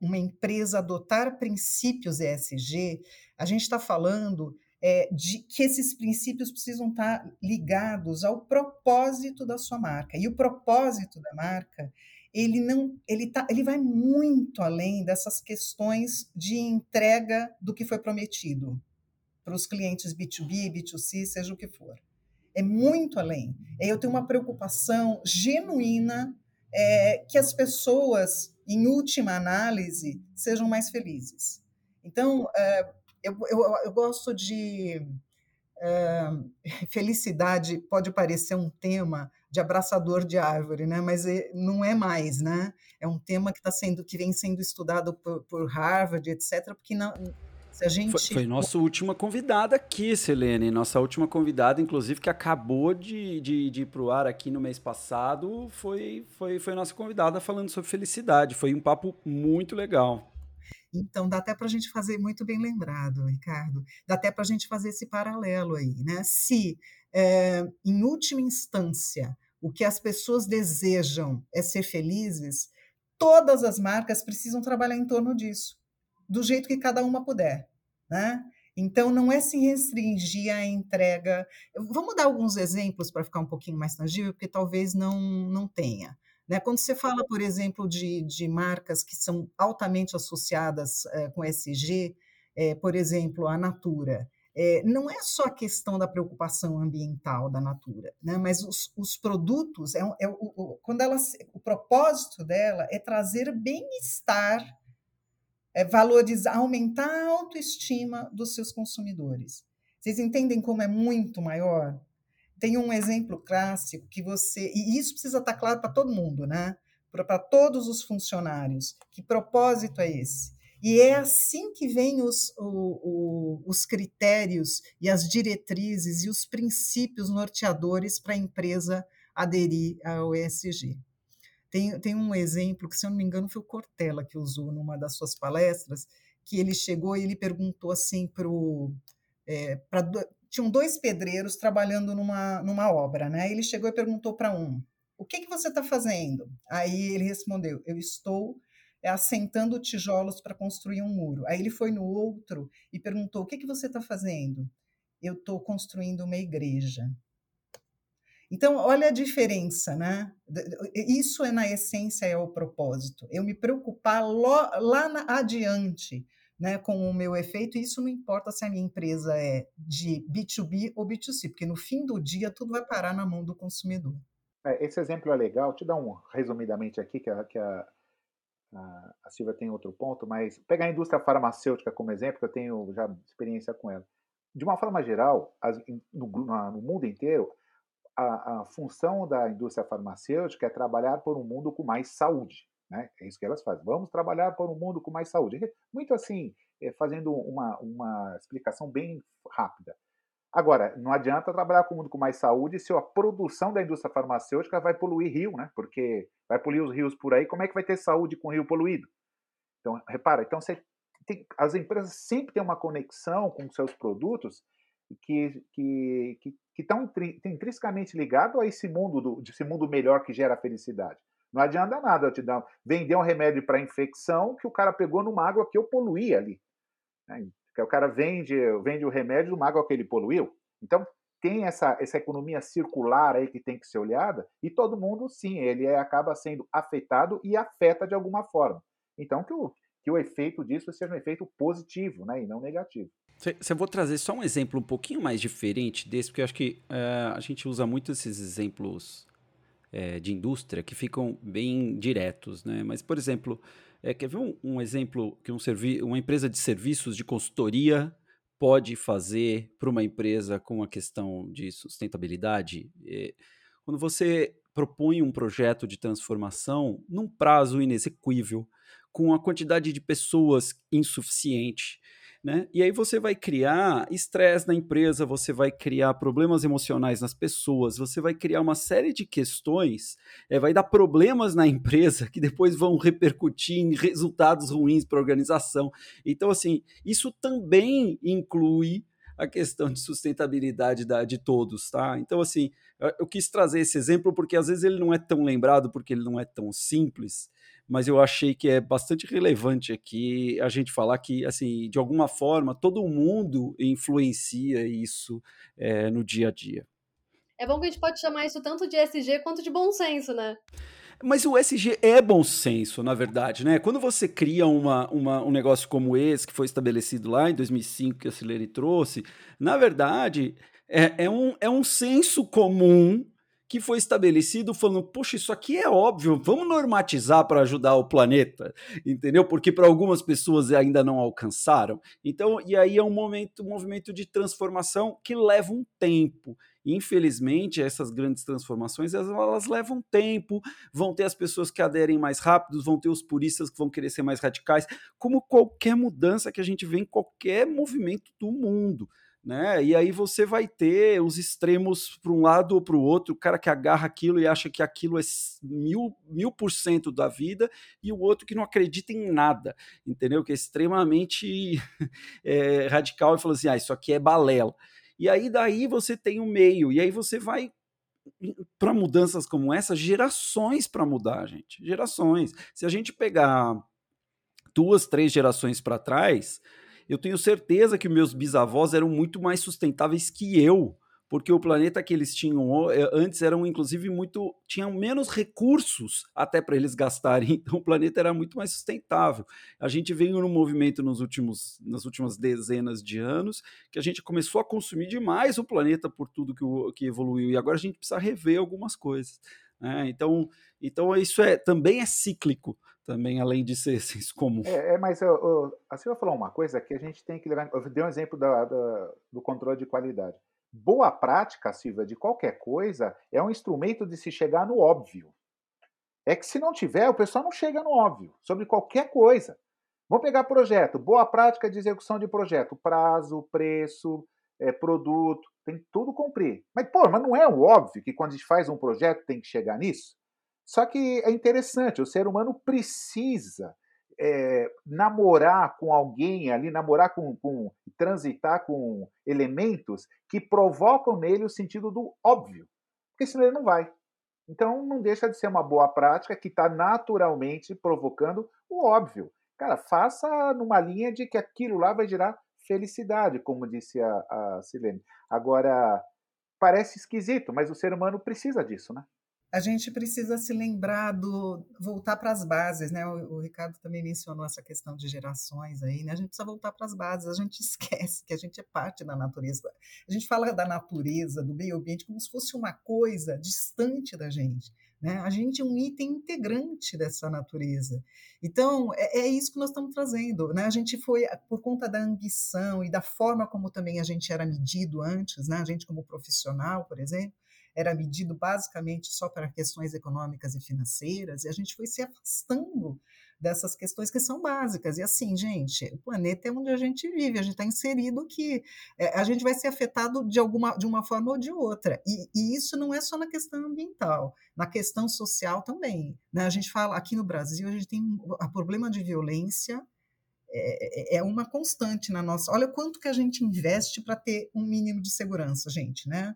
S4: uma empresa adotar princípios ESG, a gente está falando é, de que esses princípios precisam estar tá ligados ao propósito da sua marca. E o propósito da marca, ele não, ele tá, ele vai muito além dessas questões de entrega do que foi prometido para os clientes B2B, B2C, seja o que for. É muito além. Eu tenho uma preocupação genuína é, que as pessoas, em última análise, sejam mais felizes. Então, é, eu, eu, eu, gosto de. É, felicidade pode parecer um tema de abraçador de árvore, né? mas é, não é mais, né? É um tema que está sendo que vem sendo estudado por, por Harvard, etc., porque não, se a gente...
S3: Foi, foi nossa última convidada aqui, Selene. Nossa última convidada, inclusive, que acabou de, de, de ir para o ar aqui no mês passado, foi, foi, foi nossa convidada falando sobre felicidade. Foi um papo muito legal.
S4: Então, dá até para a gente fazer, muito bem lembrado, Ricardo, dá até para a gente fazer esse paralelo aí, né? Se, é, em última instância, o que as pessoas desejam é ser felizes, todas as marcas precisam trabalhar em torno disso do jeito que cada uma puder, né? Então, não é se restringir à entrega. Vamos dar alguns exemplos para ficar um pouquinho mais tangível, porque talvez não, não tenha. Né? Quando você fala, por exemplo, de, de marcas que são altamente associadas é, com SG, é, eh, por exemplo, a Natura, é, não é só a questão da preocupação ambiental da Natura, né? mas os, os produtos, é, é o, quando ela, o propósito dela é trazer bem-estar é, valorizar, aumentar a autoestima dos seus consumidores. Vocês entendem como é muito maior? Tem um exemplo clássico que você. E isso precisa estar claro para todo mundo, né? Para todos os funcionários. Que propósito é esse? E é assim que vêm os, os critérios e as diretrizes e os princípios norteadores para a empresa aderir ao ESG. Tem, tem um exemplo que, se eu não me engano, foi o Cortella que usou numa das suas palestras, que ele chegou e ele perguntou assim para. É, tinham dois pedreiros trabalhando numa, numa obra, né? Ele chegou e perguntou para um: O que, que você está fazendo? Aí ele respondeu: Eu estou é, assentando tijolos para construir um muro. Aí ele foi no outro e perguntou: O que, que você está fazendo? Eu estou construindo uma igreja. Então, olha a diferença, né? Isso é, na essência, é o propósito. Eu me preocupar lá na, adiante né, com o meu efeito, e isso não importa se a minha empresa é de B2B ou B2C, porque no fim do dia tudo vai parar na mão do consumidor.
S2: É, esse exemplo é legal, te dar um resumidamente aqui, que a, que a, a Silvia tem outro ponto, mas pegar a indústria farmacêutica como exemplo, que eu tenho já experiência com ela. De uma forma geral, as, no, no, mundo inteiro, a, a função da indústria farmacêutica é trabalhar por um mundo com mais saúde. Né? É isso que elas fazem. Vamos trabalhar por um mundo com mais saúde. Muito assim, é, fazendo uma, uma explicação bem rápida. Agora, não adianta trabalhar com um mundo com mais saúde se a produção da indústria farmacêutica vai poluir rio, né? Porque vai poluir os rios por aí, como é que vai ter saúde com o rio poluído? Então, repara, então você tem, as empresas sempre têm uma conexão com seus produtos que que que estão intrinsecamente ligados a esse mundo do, desse mundo melhor que gera felicidade. Não adianta nada eu te dar, vender um remédio para infecção que o cara pegou numa água que eu poluí ali. Né? o cara vende, vende o remédio numa água que ele poluiu. Então, tem essa, essa economia circular aí que tem que ser olhada, e todo mundo, sim, ele é, acaba sendo afetado e afeta de alguma forma. Então, que o, que o efeito disso seja um efeito positivo, né, e não negativo.
S3: Você vou trazer só um exemplo um pouquinho mais diferente desse, porque eu acho que uh, a gente usa muito esses exemplos é, de indústria que ficam bem diretos, né? Mas, por exemplo, é, quer ver um, um exemplo que um uma empresa de serviços de consultoria pode fazer para uma empresa com a questão de sustentabilidade? É, quando você propõe um projeto de transformação num prazo inexequível, com a quantidade de pessoas insuficiente, né? E aí você vai criar estresse na empresa, você vai criar problemas emocionais nas pessoas, você vai criar uma série de questões, é, vai dar problemas na empresa que depois vão repercutir em resultados ruins para a organização. Então, assim, isso também inclui a questão de sustentabilidade da, de todos, tá? Então, assim, eu quis trazer esse exemplo porque às vezes ele não é tão lembrado, porque ele não é tão simples, mas eu achei que é bastante relevante aqui a gente falar que, assim, de alguma forma, todo mundo influencia isso é, no dia a dia.
S1: É bom que a gente pode chamar isso tanto de SG quanto de bom senso, né?
S3: Mas o SG é bom senso, na verdade, né? Quando você cria uma, uma, um negócio como esse, que foi estabelecido lá em 2005, que a Cileri trouxe, na verdade, é, é, um, é um senso comum que foi estabelecido falando, poxa, isso aqui é óbvio, vamos normatizar para ajudar o planeta, entendeu? Porque para algumas pessoas ainda não alcançaram. Então, e aí é um momento, um movimento de transformação que leva um tempo. Infelizmente, essas grandes transformações elas, elas, levam tempo, vão ter as pessoas que aderem mais rápido, vão ter os puristas que vão querer ser mais radicais, como qualquer mudança que a gente vê em qualquer movimento do mundo né? E aí você vai ter os extremos para um lado ou para o outro, o cara que agarra aquilo e acha que aquilo é mil, mil por cento da vida, e o outro que não acredita em nada, entendeu? Que é extremamente é, radical e fala assim: ah, isso aqui é balela. E aí daí você tem o meio, e aí você vai para mudanças como essa, gerações para mudar, gente. Gerações. Se a gente pegar duas, três gerações para trás, eu tenho certeza que meus bisavós eram muito mais sustentáveis que eu, porque o planeta que eles tinham eh, antes eram inclusive muito tinham menos recursos até para eles gastarem, então o planeta era muito mais sustentável. A gente veio num movimento nos últimos nas últimas dezenas de anos que a gente começou a consumir demais o planeta por tudo que, que evoluiu e agora a gente precisa rever algumas coisas. Né? Então, então isso é também é cíclico também, além de ser senso comum.
S2: É, é mas eu, eu, a Silvia falou uma coisa que a gente tem que levar. Eu dei um exemplo da, da, do controle de qualidade. Boa prática, Silvia, de qualquer coisa é um instrumento de se chegar no óbvio. É que se não tiver, o pessoal não chega no óbvio sobre qualquer coisa. Vamos pegar projeto. Boa prática de execução de projeto. Prazo, preço, é, produto, tem tudo cumprir. Mas, pô, mas não é o óbvio que quando a gente faz um projeto tem que chegar nisso? Só que é interessante, o ser humano precisa é, namorar com alguém ali, namorar com, com, transitar com elementos que provocam nele o sentido do óbvio, porque senão ele não vai. Então não deixa de ser uma boa prática que está naturalmente provocando o óbvio. Cara, faça numa linha de que aquilo lá vai gerar felicidade, como disse a, a Silene. Agora, parece esquisito, mas o ser humano precisa disso, né?
S4: A gente precisa se lembrar do voltar para as bases, né? O, o, Ricardo também mencionou essa questão de gerações aí, né? A gente precisa voltar para as bases. A gente esquece que a gente é parte da natureza. A gente fala da natureza, do meio ambiente como se fosse uma coisa distante da gente. Né? A gente é um item integrante dessa natureza. Então, é, é, isso que nós estamos trazendo. Né? A gente foi, por conta da ambição e da forma como também a gente era medido antes, né? a gente como profissional, por exemplo, era medido basicamente só para questões econômicas e financeiras, e a gente foi se afastando dessas questões que são básicas. E assim, gente, o planeta é onde a gente vive, a gente está inserido que é, a gente vai ser afetado de alguma de uma forma ou de outra. E, e, isso não é só na questão ambiental, na questão social também. Né? A gente fala aqui no Brasil, a gente tem o problema de violência. É, é, é uma constante na nossa. Olha quanto que a gente investe para ter um mínimo de segurança, gente, né?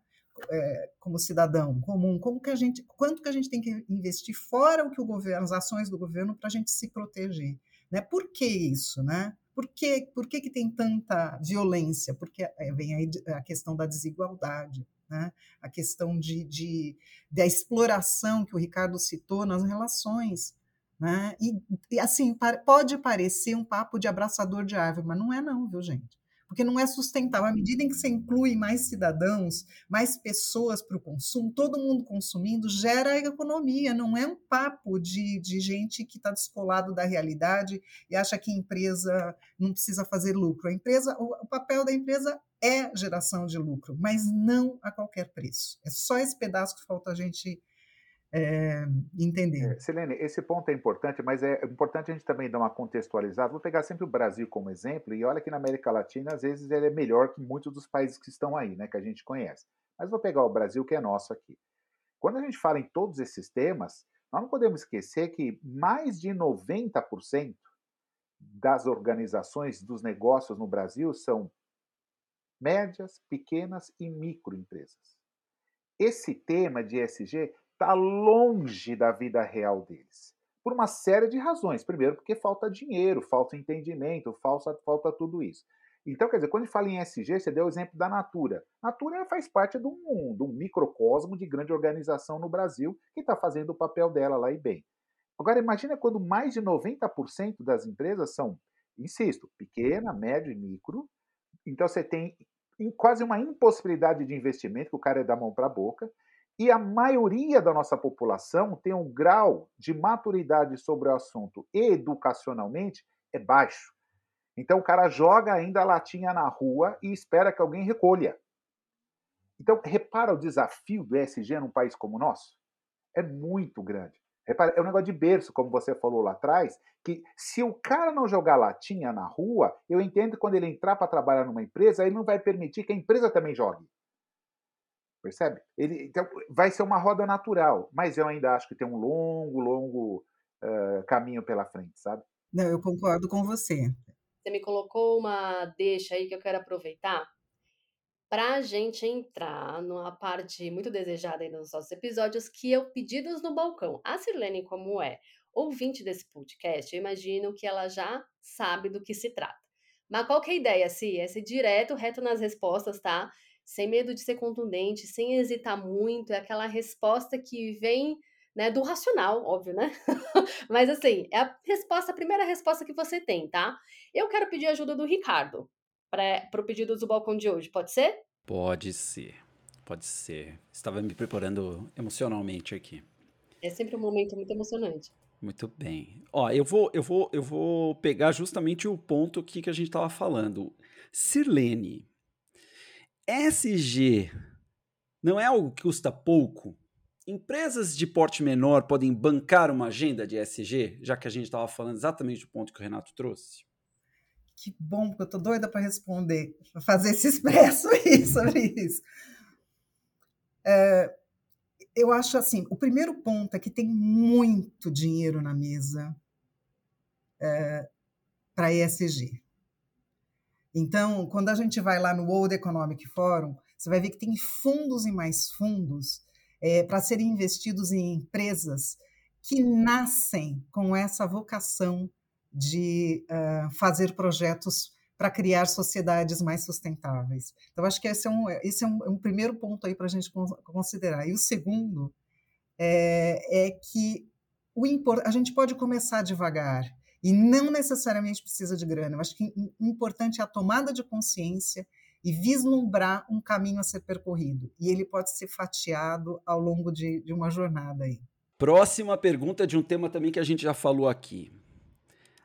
S4: É, como cidadão comum, como que a gente, quanto que a gente tem que investir fora o que o governo, as ações do governo para a gente se proteger, né? Por que isso, né? Por que, por que, que tem tanta violência? Porque é, vem aí a questão da desigualdade, né? a questão de, de, da exploração que o Ricardo citou nas relações. Né? E, e assim, pode parecer um papo de abraçador de árvore, mas não é não, viu, gente? Porque não é sustentável. À medida em que você inclui mais cidadãos, mais pessoas para o consumo, todo mundo consumindo, gera economia, não é um papo de, de gente que está descolado da realidade e acha que a empresa não precisa fazer lucro. A empresa, o, o papel da empresa é geração de lucro, mas não a qualquer preço. É só esse pedaço que falta a gente é, entender.
S2: É, esse ponto é importante, mas é importante a gente também dar uma contextualizada. Vou pegar sempre o Brasil como exemplo, e olha que na América Latina, às vezes, ele é melhor que muitos dos países que estão aí, né, que a gente conhece. Mas vou pegar o Brasil, que é nosso aqui. Quando a gente fala em todos esses temas, nós não podemos esquecer que mais de 90% das organizações, dos negócios no Brasil são médias, pequenas e microempresas. Esse tema de ESG está longe da vida real deles. Por uma série de razões. Primeiro, porque falta dinheiro, falta entendimento, falta, falta tudo isso. Então, quer dizer, quando fala em SG, você deu o exemplo da Natura. Natura faz parte de um, de um microcosmo de grande organização no Brasil que está fazendo o papel dela lá e bem. Agora, imagina quando mais de 90% das empresas são, insisto, pequena, médio e micro. Então, você tem quase uma impossibilidade de investimento, que o cara é da mão para a boca. E a maioria da nossa população tem um grau de maturidade sobre o assunto educacionalmente é baixo. Então o cara joga ainda a latinha na rua e espera que alguém recolha. Então, repara o desafio do ESG num país como o nosso? É muito grande. Repara, é um negócio de berço, como você falou lá atrás, que se o cara não jogar latinha na rua, eu entendo que quando ele entrar para trabalhar numa empresa, ele não vai permitir que a empresa também jogue. Percebe? Ele, então, vai ser uma roda natural, mas eu ainda acho que tem um longo, longo uh, caminho pela frente, sabe?
S4: Não, eu concordo com você.
S1: Você me colocou uma deixa aí que eu quero aproveitar para a gente entrar numa parte muito desejada aí nos nossos episódios, que é o Pedidos no Balcão. A Sirlene, como é ouvinte desse podcast, eu imagino que ela já sabe do que se trata. Mas qual que é a ideia, Si? É ser direto, reto nas respostas, tá? Sem medo de ser contundente, sem hesitar muito, é aquela resposta que vem né, do racional, óbvio, né? Mas assim, é a resposta, a primeira resposta que você tem, tá? Eu quero pedir ajuda do Ricardo para o pedido do balcão de hoje, pode ser?
S3: Pode ser, pode ser. Estava me preparando emocionalmente aqui.
S1: É sempre um momento muito emocionante.
S3: Muito bem. Ó, eu vou, eu vou, eu vou pegar justamente o ponto aqui que a gente estava falando. Sirlene, SG não é algo que custa pouco? Empresas de porte menor podem bancar uma agenda de SG, já que a gente estava falando exatamente do ponto que o Renato trouxe?
S4: Que bom, porque eu estou doida para responder, fazer esse expresso aí sobre isso. É, eu acho assim, o primeiro ponto é que tem muito dinheiro na mesa é, para ESG. Então, quando a gente vai lá no World Economic Forum, você vai ver que tem fundos e mais fundos é, para serem investidos em empresas que nascem com essa vocação de uh, fazer projetos para criar sociedades mais sustentáveis. Então, acho que esse é um, esse é um, é um primeiro ponto aí para a gente considerar. E o segundo é, é que o a gente pode começar devagar e não necessariamente precisa de grana. Eu acho que o importante é a tomada de consciência e vislumbrar um caminho a ser percorrido. E ele pode ser fatiado ao longo de, de uma jornada aí.
S3: Próxima pergunta de um tema também que a gente já falou aqui.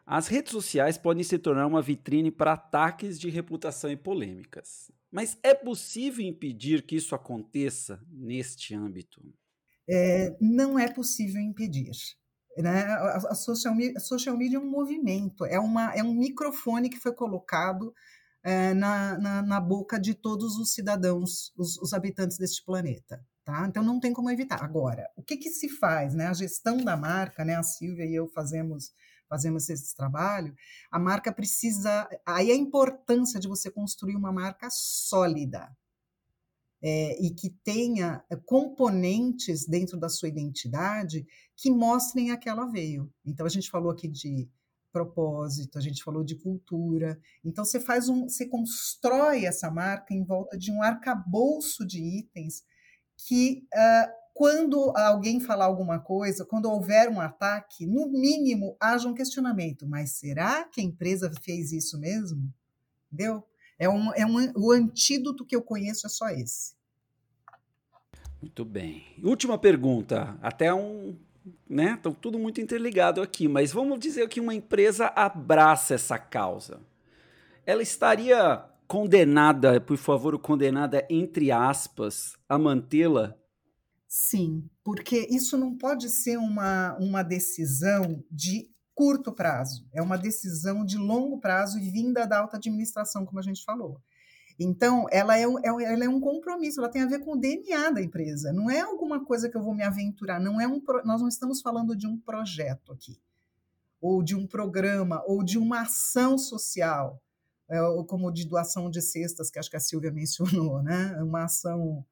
S3: As redes sociais podem se tornar uma vitrine para ataques de reputação e polêmicas. Mas é possível impedir que isso aconteça neste âmbito?
S4: É, não é possível impedir. Né? A, a, social, a social media é um movimento, é, uma, é um microfone que foi colocado é, na, na, na, boca de todos os cidadãos, os, os, habitantes deste planeta. Tá? Então não tem como evitar. Agora, o que, que se faz? Né? A gestão da marca, né? a Silvia e eu fazemos fazemos esse trabalho, a marca precisa. Aí a importância de você construir uma marca sólida é, e que tenha eh, componentes dentro da sua identidade que mostrem a que ela veio. Então a gente falou aqui de propósito, a gente falou de cultura. Então você faz um, você constrói essa marca em volta de um arcabouço de itens que uh, quando alguém falar alguma coisa, quando houver um ataque, no mínimo haja um questionamento. Mas será que a empresa fez isso mesmo? Entendeu? É um, é um, o antídoto que eu conheço é só esse.
S3: Muito bem. Última pergunta. Até um. Né? Estão tudo muito interligado aqui, mas vamos dizer que uma empresa abraça essa causa. Ela estaria condenada, por favor, condenada entre aspas, a mantê-la
S4: Sim, porque isso não pode ser uma, uma decisão de curto prazo, é uma decisão de longo prazo e vinda da alta administração, como a gente falou. Então, ela é, é, ela é um compromisso, ela tem a ver com o DNA da empresa, não é alguma coisa que eu vou me aventurar, não é um, nós não estamos falando de um projeto aqui, ou de um programa, ou de uma ação social, é, como de doação de cestas, que acho que a Silvia mencionou, né? uma ação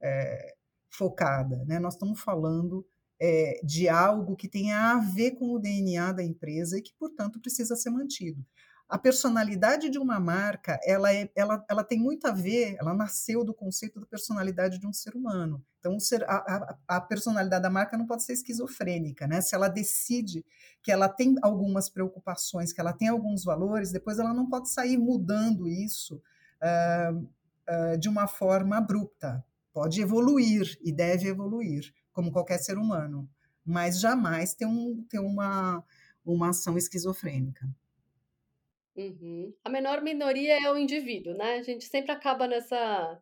S4: é, focada. Né? Nós estamos falando é, de algo que tenha a ver com o DNA da empresa e que, portanto, precisa ser mantido. A personalidade de uma marca, ela, é, ela, ela tem muito a ver, ela nasceu do conceito da personalidade de um ser humano. Então, a, a, a, personalidade da marca não pode ser esquizofrênica, né? Se ela decide que ela tem algumas preocupações, que ela tem alguns valores, depois ela não pode sair mudando isso uh, uh, de uma forma abrupta pode evoluir e deve evoluir, como qualquer ser humano, mas jamais ter, um, ter uma, uma ação esquizofrênica.
S1: Uhum. A menor minoria é o indivíduo, né? A gente sempre acaba nessa,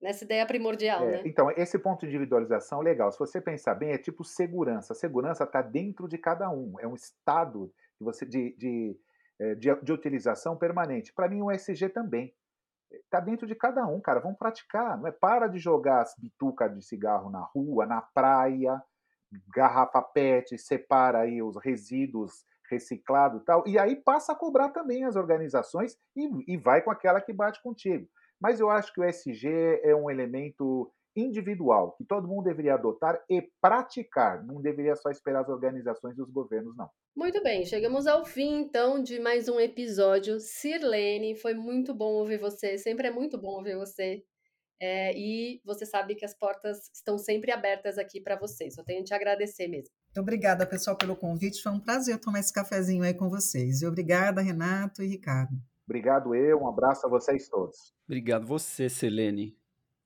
S1: nessa ideia primordial,
S2: é,
S1: né?
S2: Então, esse ponto de individualização é legal. Se você pensar bem, é tipo segurança. A segurança está dentro de cada um. É um estado de, você, de, de, eh, de, de utilização permanente. Para mim, o SG também tá dentro de cada um, cara. Vamos praticar, não é? Para de jogar as bitucas de cigarro na rua, na praia, garrafa PET, separa aí os resíduos reciclados e tal, e aí passa a cobrar também as organizações e, e vai com aquela que bate contigo. Mas eu acho que o SG é um elemento individual que todo mundo deveria adotar e praticar, não deveria só esperar as organizações e os governos, não.
S1: Muito bem, chegamos ao fim então de mais um episódio. Sirlene, foi muito bom ouvir você, sempre é muito bom ouvir você. É, e você sabe que as portas estão sempre abertas aqui para vocês. Só tenho que te agradecer mesmo.
S4: Muito obrigada, pessoal, pelo convite. Foi um prazer tomar esse cafezinho aí com vocês. E obrigada, Renato e Ricardo.
S2: Obrigado eu, um abraço a vocês todos.
S3: Obrigado você, Selene.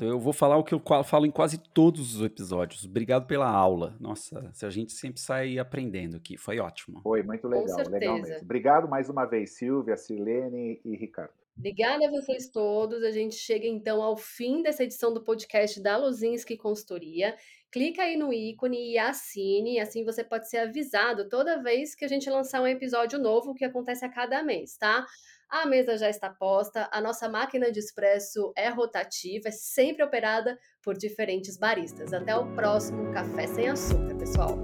S3: Então eu vou falar o que eu falo em quase todos os episódios. Obrigado pela aula. Nossa, a gente sempre sai aprendendo aqui. Foi ótimo.
S2: Foi muito legal, legal mesmo. Obrigado mais uma vez, Silvia, Silene e Ricardo.
S1: Obrigada a vocês todos. A gente chega então ao fim dessa edição do podcast da Luzinski Consultoria. clica aí no ícone e assine, assim você pode ser avisado toda vez que a gente lançar um episódio novo que acontece a cada mês, tá? A mesa já está posta, a nossa máquina de expresso é rotativa, é sempre operada por diferentes baristas. Até o próximo Café Sem Açúcar, pessoal!